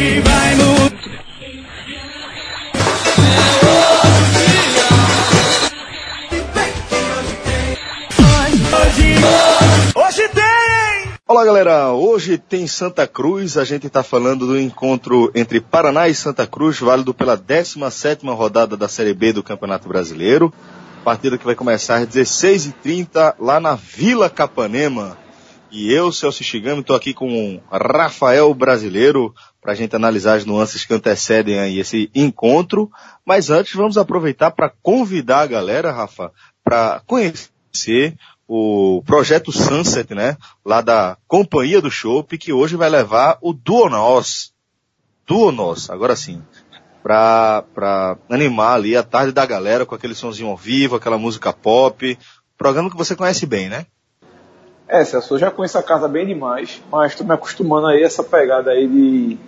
Hoje vai mudar. Olá galera, hoje tem Santa Cruz, a gente está falando do encontro entre Paraná e Santa Cruz, válido pela 17ª rodada da Série B do Campeonato Brasileiro. Partida que vai começar às 16h30 lá na Vila Capanema. E eu, Celso Shigami, estou aqui com o Rafael Brasileiro para a gente analisar as nuances que antecedem aí esse encontro. Mas antes, vamos aproveitar para convidar a galera, Rafa, para conhecer o projeto Sunset, né? Lá da Companhia do Chopp, que hoje vai levar o Duonos. Duonos, agora sim. Pra, pra animar ali a tarde da galera com aquele sonzinho ao vivo, aquela música pop. Programa que você conhece bem, né? É, Celso, eu já conheço a casa bem demais, mas estou me acostumando aí a essa pegada aí de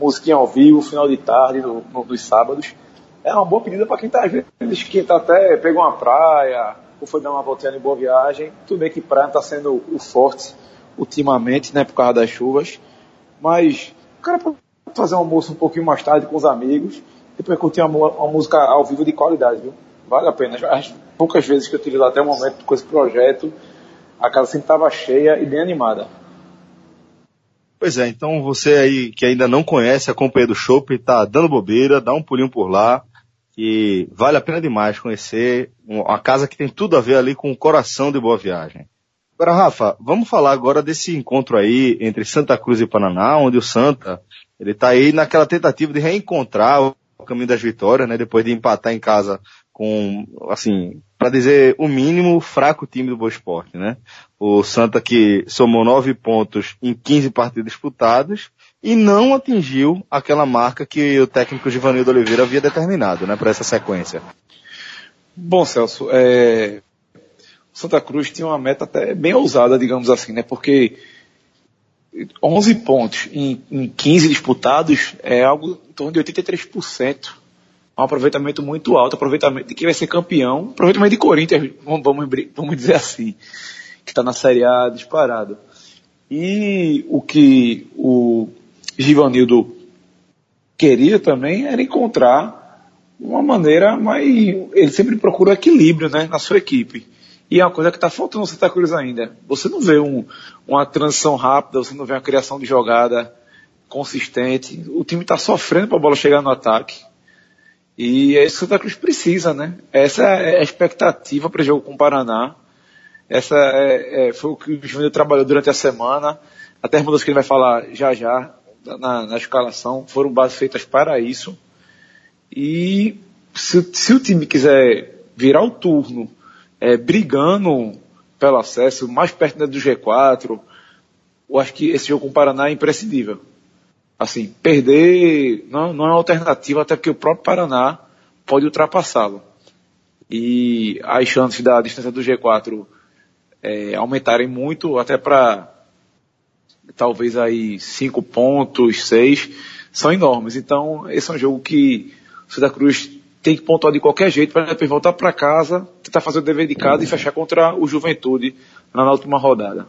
musiquinha ao vivo, final de tarde, no, no, nos sábados. É uma boa pedida para quem tá às vezes que tá até pegou uma praia, ou foi dar uma voltinha em boa viagem. Tudo bem que praia está sendo o forte ultimamente, né, por causa das chuvas. Mas o cara pode fazer um almoço um pouquinho mais tarde com os amigos, depois curtir uma, uma música ao vivo de qualidade, viu? Vale a pena. As poucas vezes que eu tive até o momento com esse projeto, a casa sempre estava cheia e bem animada. Pois é, então você aí que ainda não conhece a Companhia do Chopp, tá dando bobeira, dá um pulinho por lá, e vale a pena demais conhecer uma casa que tem tudo a ver ali com o coração de Boa Viagem. Agora, Rafa, vamos falar agora desse encontro aí entre Santa Cruz e Paraná, onde o Santa, ele tá aí naquela tentativa de reencontrar o caminho das vitórias, né, depois de empatar em casa com, assim, para dizer o mínimo, fraco time do Boa Esporte, né? O Santa que somou nove pontos em 15 partidas disputadas e não atingiu aquela marca que o técnico Givanildo Oliveira havia determinado, né, para essa sequência. Bom, Celso, é... Santa Cruz tinha uma meta até bem ousada, digamos assim, né, porque 11 pontos em, em 15 disputados é algo em torno de 83%. Um aproveitamento muito alto, aproveitamento de quem vai ser campeão, aproveitamento de Corinthians, vamos, vamos dizer assim, que está na Série A disparado. E o que o Givanildo queria também era encontrar uma maneira mais. Ele sempre procura equilíbrio né, na sua equipe. E é uma coisa que está faltando no Santa Cruz ainda. Você não vê um, uma transição rápida, você não vê uma criação de jogada consistente. O time está sofrendo para a bola chegar no ataque. E é isso que o Santa Cruz precisa, né? Essa é a expectativa para o jogo com o Paraná. Essa é, é, foi o que o Júnior trabalhou durante a semana. Até as mudanças que ele vai falar já já na, na escalação foram bases feitas para isso. E se, se o time quiser virar o turno é, brigando pelo acesso, mais perto do G4, eu acho que esse jogo com o Paraná é imprescindível. Assim, perder não, não é uma alternativa, até porque o próprio Paraná pode ultrapassá-lo. E as chances da distância do G4 é, aumentarem muito, até para talvez aí cinco pontos, seis, são enormes. Então, esse é um jogo que o Santa Cruz tem que pontuar de qualquer jeito para depois voltar para casa, tentar fazer o dever de casa e fechar contra o Juventude na última rodada.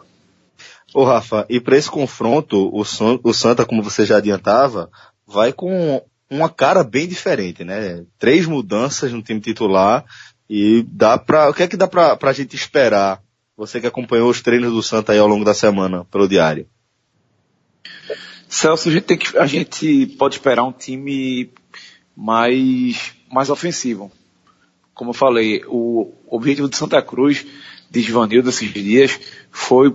Ô Rafa, e para esse confronto, o, o Santa, como você já adiantava, vai com uma cara bem diferente, né? Três mudanças no time titular e dá para, o que é que dá para a gente esperar? Você que acompanhou os treinos do Santa aí ao longo da semana pelo diário. Celso, a gente, tem que, a gente pode esperar um time mais, mais ofensivo. Como eu falei, o objetivo de Santa Cruz, de Givanildo esses dias, foi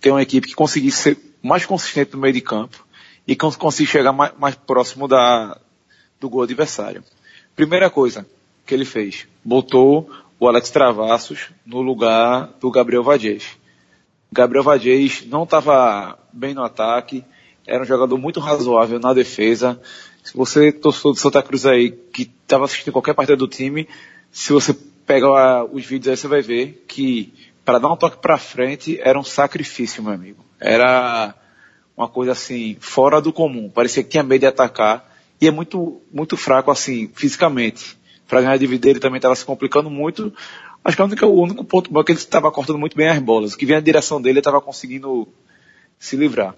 ter uma equipe que conseguisse ser mais consistente no meio de campo e que conseguisse chegar mais, mais próximo da, do gol adversário. Primeira coisa que ele fez, botou o Alex Travassos no lugar do Gabriel Vadiez. Gabriel Vadiez não estava bem no ataque, era um jogador muito razoável na defesa. Se você torceu do Santa Cruz aí, que estava assistindo qualquer partida do time, se você pegar os vídeos aí, você vai ver que para dar um toque para frente era um sacrifício, meu amigo. Era uma coisa assim, fora do comum. Parecia que tinha medo de atacar. E é muito, muito fraco assim, fisicamente. Para ganhar de vida ele também estava se complicando muito. Acho que o único, o único ponto bom é que ele estava cortando muito bem as bolas. O que vinha na direção dele ele estava conseguindo se livrar.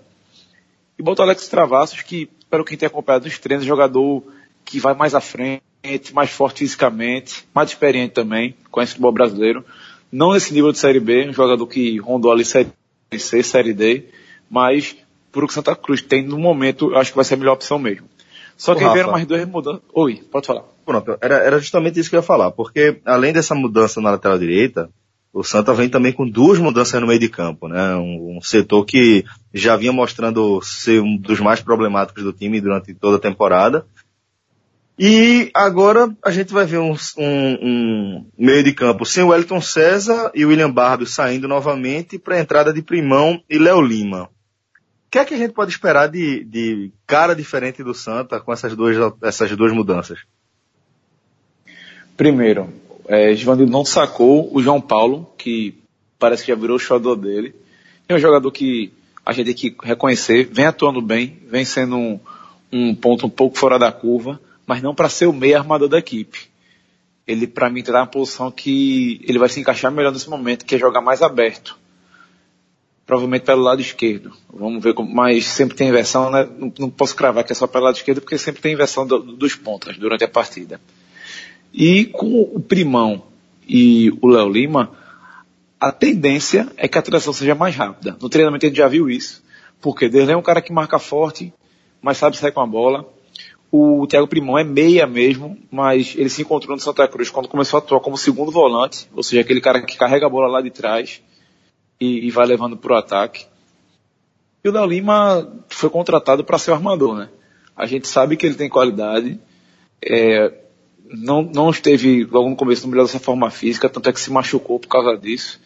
E botou Alex Travassos, que pelo que tem acompanhado os treinos, jogador que vai mais à frente, mais forte fisicamente, mais experiente também, conhece o futebol brasileiro. Não nesse nível de Série B, um jogador que rondou ali Série C, Série D, mas por o que Santa Cruz tem no momento, eu acho que vai ser a melhor opção mesmo. Só que vieram mais duas mudanças. Oi, pode falar. Pronto, era, era justamente isso que eu ia falar, porque além dessa mudança na lateral direita, o Santa vem também com duas mudanças no meio de campo, né? Um, um, setor que já vinha mostrando ser um dos mais problemáticos do time durante toda a temporada. E agora a gente vai ver um, um, um meio de campo sem o Wellington César e o William Barbio saindo novamente para a entrada de Primão e Léo Lima. O que é que a gente pode esperar de, de cara diferente do Santa com essas duas, essas duas mudanças? Primeiro, é, Givanildo não sacou o João Paulo, que parece que já virou o xodó dele. É um jogador que a gente tem que reconhecer, vem atuando bem, vem sendo um, um ponto um pouco fora da curva, mas não para ser o meio armador da equipe. Ele, para mim, está na posição que ele vai se encaixar melhor nesse momento, que é jogar mais aberto. Provavelmente pelo lado esquerdo. Vamos ver como, mas sempre tem inversão, né? Não, não, posso cravar que é só pelo lado esquerdo, porque sempre tem inversão do, dos pontas durante a partida. E com o Primão e o Léo Lima, a tendência é que a transição seja mais rápida. No treinamento a gente já viu isso, porque Derlei é um cara que marca forte, mas sabe sair com a bola. O Thiago Primão é meia mesmo, mas ele se encontrou no Santa Cruz quando começou a atuar como segundo volante, ou seja, aquele cara que carrega a bola lá de trás e, e vai levando para o ataque. E o Léo Lima foi contratado para ser o armador, né? A gente sabe que ele tem qualidade, é, não, não esteve logo no começo no melhor dessa forma física, tanto é que se machucou por causa disso.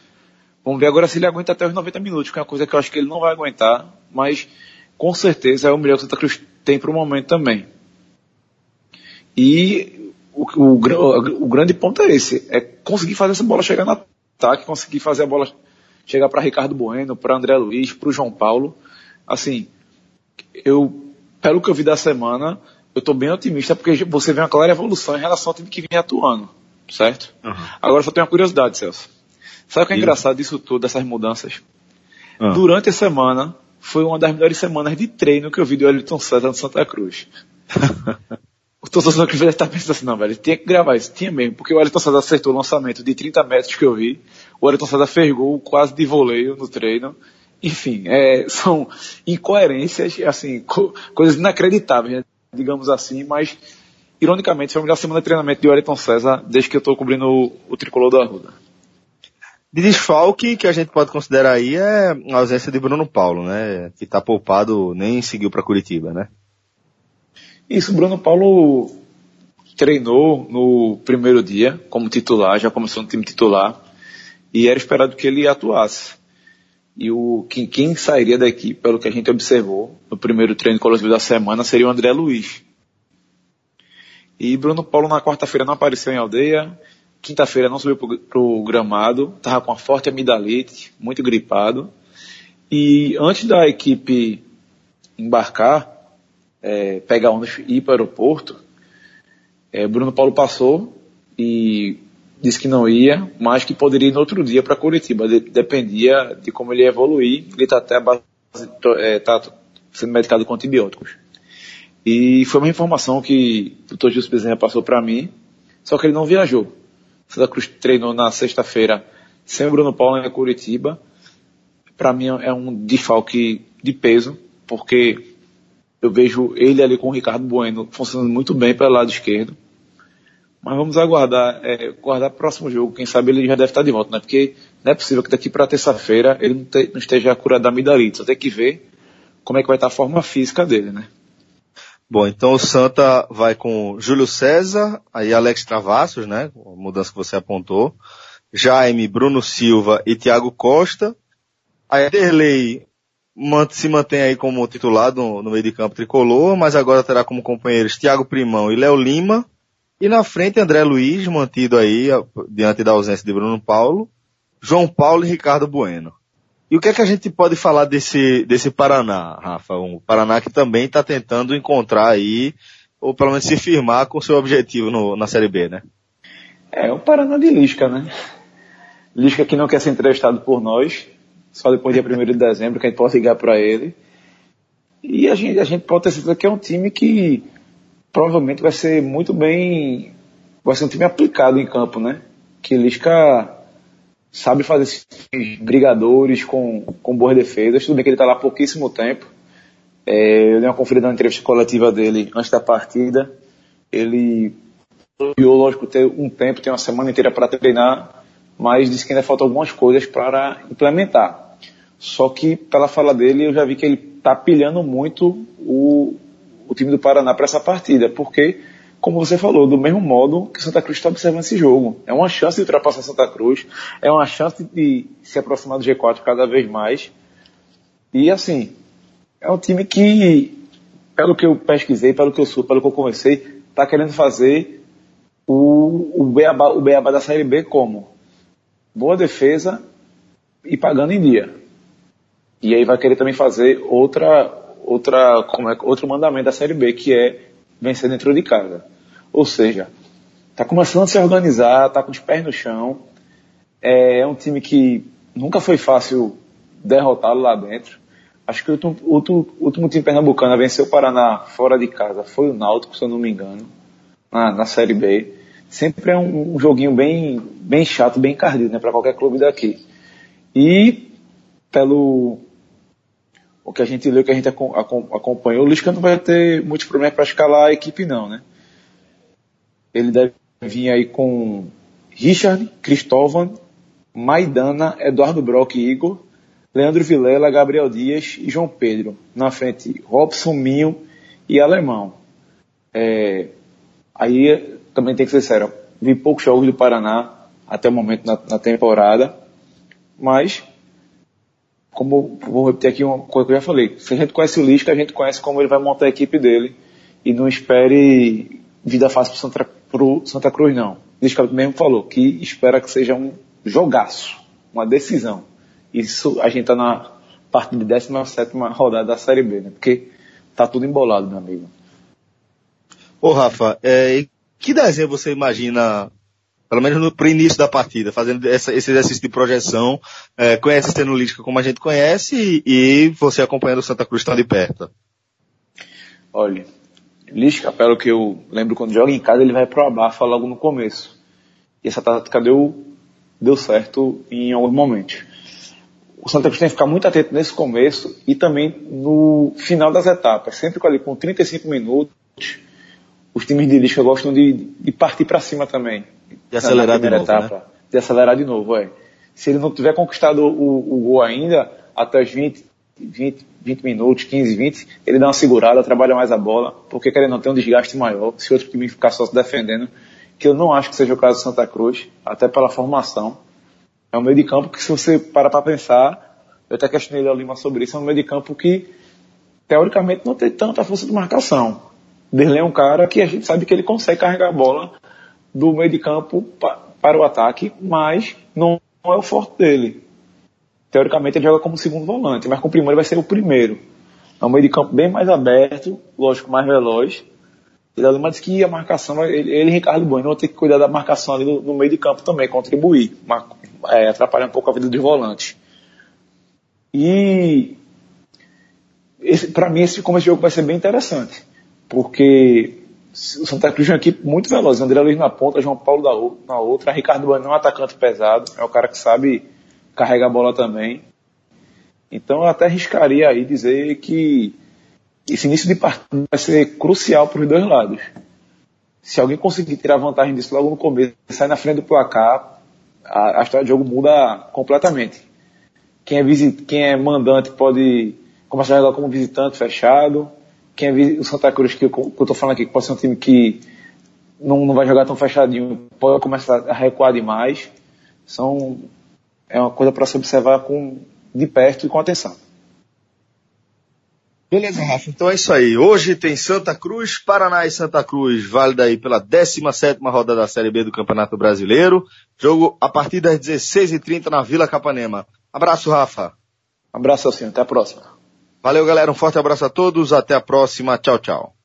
Vamos ver agora se ele aguenta até os 90 minutos, que é uma coisa que eu acho que ele não vai aguentar, mas com certeza é o melhor que o Santa Cruz tem para o momento também. E o, o, o, grande ponto é esse, é conseguir fazer essa bola chegar no ataque, conseguir fazer a bola chegar para Ricardo Bueno, para André Luiz, para o João Paulo. Assim, eu, pelo que eu vi da semana, eu estou bem otimista porque você vê uma clara evolução em relação ao time que vinha atuando, certo? Uhum. Agora só tenho uma curiosidade, Celso. Sabe o que é engraçado disso tudo, dessas mudanças? Uhum. Durante a semana, foi uma das melhores semanas de treino que eu vi do Elton César no Santa Cruz. o torcedor Cruz deve estar pensando assim, não, velho, tinha que gravar isso. Tinha mesmo, porque o Elton César acertou o lançamento de 30 metros que eu vi. O Elton César fergou quase de voleio no treino. Enfim, é, são incoerências, assim, co coisas inacreditáveis. Né? digamos assim, mas ironicamente foi a melhor semana de treinamento de Wellington César desde que eu estou cobrindo o, o, tricolor do Arruda. De desfalque que a gente pode considerar aí é a ausência de Bruno Paulo, né? Que está poupado, nem seguiu para Curitiba, né? Isso, Bruno Paulo treinou no primeiro dia como titular, já começou no time titular, e era esperado que ele atuasse. E o quem, quem sairia daqui, pelo que a gente observou no primeiro treino coletivo da semana, seria o André Luiz. E Bruno Paulo na quarta-feira não apareceu em aldeia, quinta-feira não subiu para o gramado, estava com uma forte amidalite, muito gripado. E antes da equipe embarcar, é, pegar ônibus e ir para o aeroporto, é, Bruno Paulo passou e disse que não ia, mas que poderia ir no outro dia para Curitiba. De, dependia de como ele ia evoluir. Ele está até base, é, tá sendo medicado com antibióticos. E foi uma informação que o Dr. Gilson Bezerra passou para mim, só que ele não viajou. Santa Cruz treinou na sexta-feira sem o Bruno Paulo em Curitiba. Para mim é um desfalque de peso, porque eu vejo ele ali com o Ricardo Bueno funcionando muito bem pelo lado esquerdo. Mas vamos aguardar, é, guardar o próximo jogo. Quem sabe ele já deve estar de volta, né? Porque não é possível que daqui para terça-feira ele não, te, não, esteja curado da amidalite. Só tem que ver como é que vai estar a forma física dele, né? Bom, então o Santa vai com Júlio César, aí Alex Travassos, né? A mudança que você apontou. Jaime, Bruno Silva e Thiago Costa. Aí Derlei se mantém aí como titular no, meio de campo tricolor, mas agora terá como companheiros Thiago Primão e Léo Lima. E na frente, André Luiz, mantido aí, diante da ausência de Bruno Paulo, João Paulo e Ricardo Bueno. E o que é que a gente pode falar desse, desse Paraná, Rafa? Um Paraná que também está tentando encontrar aí, ou pelo menos se firmar com seu objetivo no, na Série B, né? É, o Paraná de Lisca, né? Lisca que não quer ser entrevistado por nós, só depois dia 1 de dezembro que a gente pode ligar para ele. E a gente, a gente pode ter certeza que é um time que provavelmente vai ser muito bem, vai ser um time aplicado em campo, né? Que Lisca sabe fazer esses brigadores com, com boas defesas. Tudo bem que ele está lá há pouquíssimo tempo. É, eu dei uma conferida na entrevista coletiva dele antes da partida. Ele lógico, ter um tempo, tem uma semana inteira para treinar, mas disse que ainda faltam algumas coisas para implementar. Só que, pela fala dele, eu já vi que ele está pilhando muito o, o time do Paraná para essa partida, porque, como você falou, do mesmo modo que Santa Cruz está observando esse jogo. É uma chance de ultrapassar Santa Cruz, é uma chance de se aproximar do G4 cada vez mais. E assim, é um time que, pelo que eu pesquisei, pelo que eu sou, pelo que eu conversei, está querendo fazer o, o, o beabá da Série B como? Boa defesa e pagando em dia. E aí vai querer também fazer outra, outra, como é, outro mandamento da Série B, que é vencer dentro de casa. Ou seja, está começando a se organizar, está com os pés no chão. É, é um time que nunca foi fácil derrotá-lo lá dentro. Acho que o último, último, último time pernambucano a vencer o Paraná fora de casa foi o Náutico, se eu não me engano, na, na Série B. Sempre é um, um joguinho bem, bem chato, bem encardido, né, para qualquer clube daqui. E pelo o que a gente leu, que a gente acompanhou, o Lisca não vai ter muitos problemas para escalar a equipe não, né? Ele deve vir aí com Richard, Cristóvão, Maidana, Eduardo Brock e Igor, Leandro Vilela, Gabriel Dias e João Pedro. Na frente, Robson, Minho e Alemão. É, aí também tem que ser sério, vi poucos jogos do Paraná até o momento na, na temporada, mas como vou repetir aqui uma coisa que eu já falei, se a gente conhece o Lisca, a gente conhece como ele vai montar a equipe dele e não espere vida fácil para Santa, pro Santa Cruz não. Lisca mesmo falou que espera que seja um jogaço, uma decisão. Isso a gente está na parte de 17 rodada da Série B, né? Porque tá tudo embolado, meu amigo. Ô Rafa, é, que desenho você imagina, pelo menos no pro início da partida, fazendo essa, esse exercício de projeção, é, conhece a cenolística como a gente conhece e, e você acompanhando o Santa Cruz tão de perto? Olha, Lisca, pelo que eu lembro quando joga em casa, ele vai pro abafa logo no começo. E essa tática deu, deu certo em alguns momentos o Santa Cruz tem que ficar muito atento nesse começo e também no final das etapas. Sempre ali com 35 minutos, os times de Lisca gostam de, de partir para cima também. De acelerar de novo, etapa, né? De acelerar de novo, é. Se ele não tiver conquistado o, o gol ainda, até os 20, 20, 20 minutos, 15, 20, ele dá uma segurada, trabalha mais a bola, porque querendo não ter um desgaste maior, se outro time ficar só se defendendo, que eu não acho que seja o caso do Santa Cruz, até pela formação. É um meio de campo que, se você parar para pensar, eu até questionei o Lima sobre isso, é um meio de campo que, teoricamente, não tem tanta força de marcação. Derlei é um cara que a gente sabe que ele consegue carregar a bola do meio de campo para o ataque, mas não é o forte dele. Teoricamente ele joga como segundo volante, mas com o primeiro vai ser o primeiro. É um meio de campo bem mais aberto, lógico, mais veloz. E Lima que a marcação, ele, ele e Ricardo Bueno vão ter que cuidar da marcação ali no, no meio de campo também, contribuir é, atrapalha um pouco a vida dos volantes. E para mim esse começo de jogo vai ser bem interessante, porque o Santa Cruz é uma equipe muito veloz. André Luiz na ponta, João Paulo na outra, Ricardo Bueno é um atacante pesado, é o cara que sabe carregar a bola também. Então eu até arriscaria aí dizer que esse início de partida vai ser crucial para os dois lados. Se alguém conseguir tirar vantagem disso logo no começo, sair na frente do placar, a, a história do jogo muda completamente. Quem é, visit, quem é mandante pode começar a jogar como visitante fechado. Quem é o Santa Cruz, que eu, que eu tô falando aqui, que pode ser um time que não, não vai jogar tão fechadinho, pode começar a recuar demais. São, é uma coisa para se observar com, de perto e com atenção. Beleza, Rafa. Então é isso aí. Hoje tem Santa Cruz, Paraná e Santa Cruz, válida aí pela 17 rodada da Série B do Campeonato Brasileiro. Jogo a partir das 16h30 na Vila Capanema. Abraço, Rafa. Abraço, assim. Até a próxima. Valeu, galera. Um forte abraço a todos. Até a próxima. Tchau, tchau.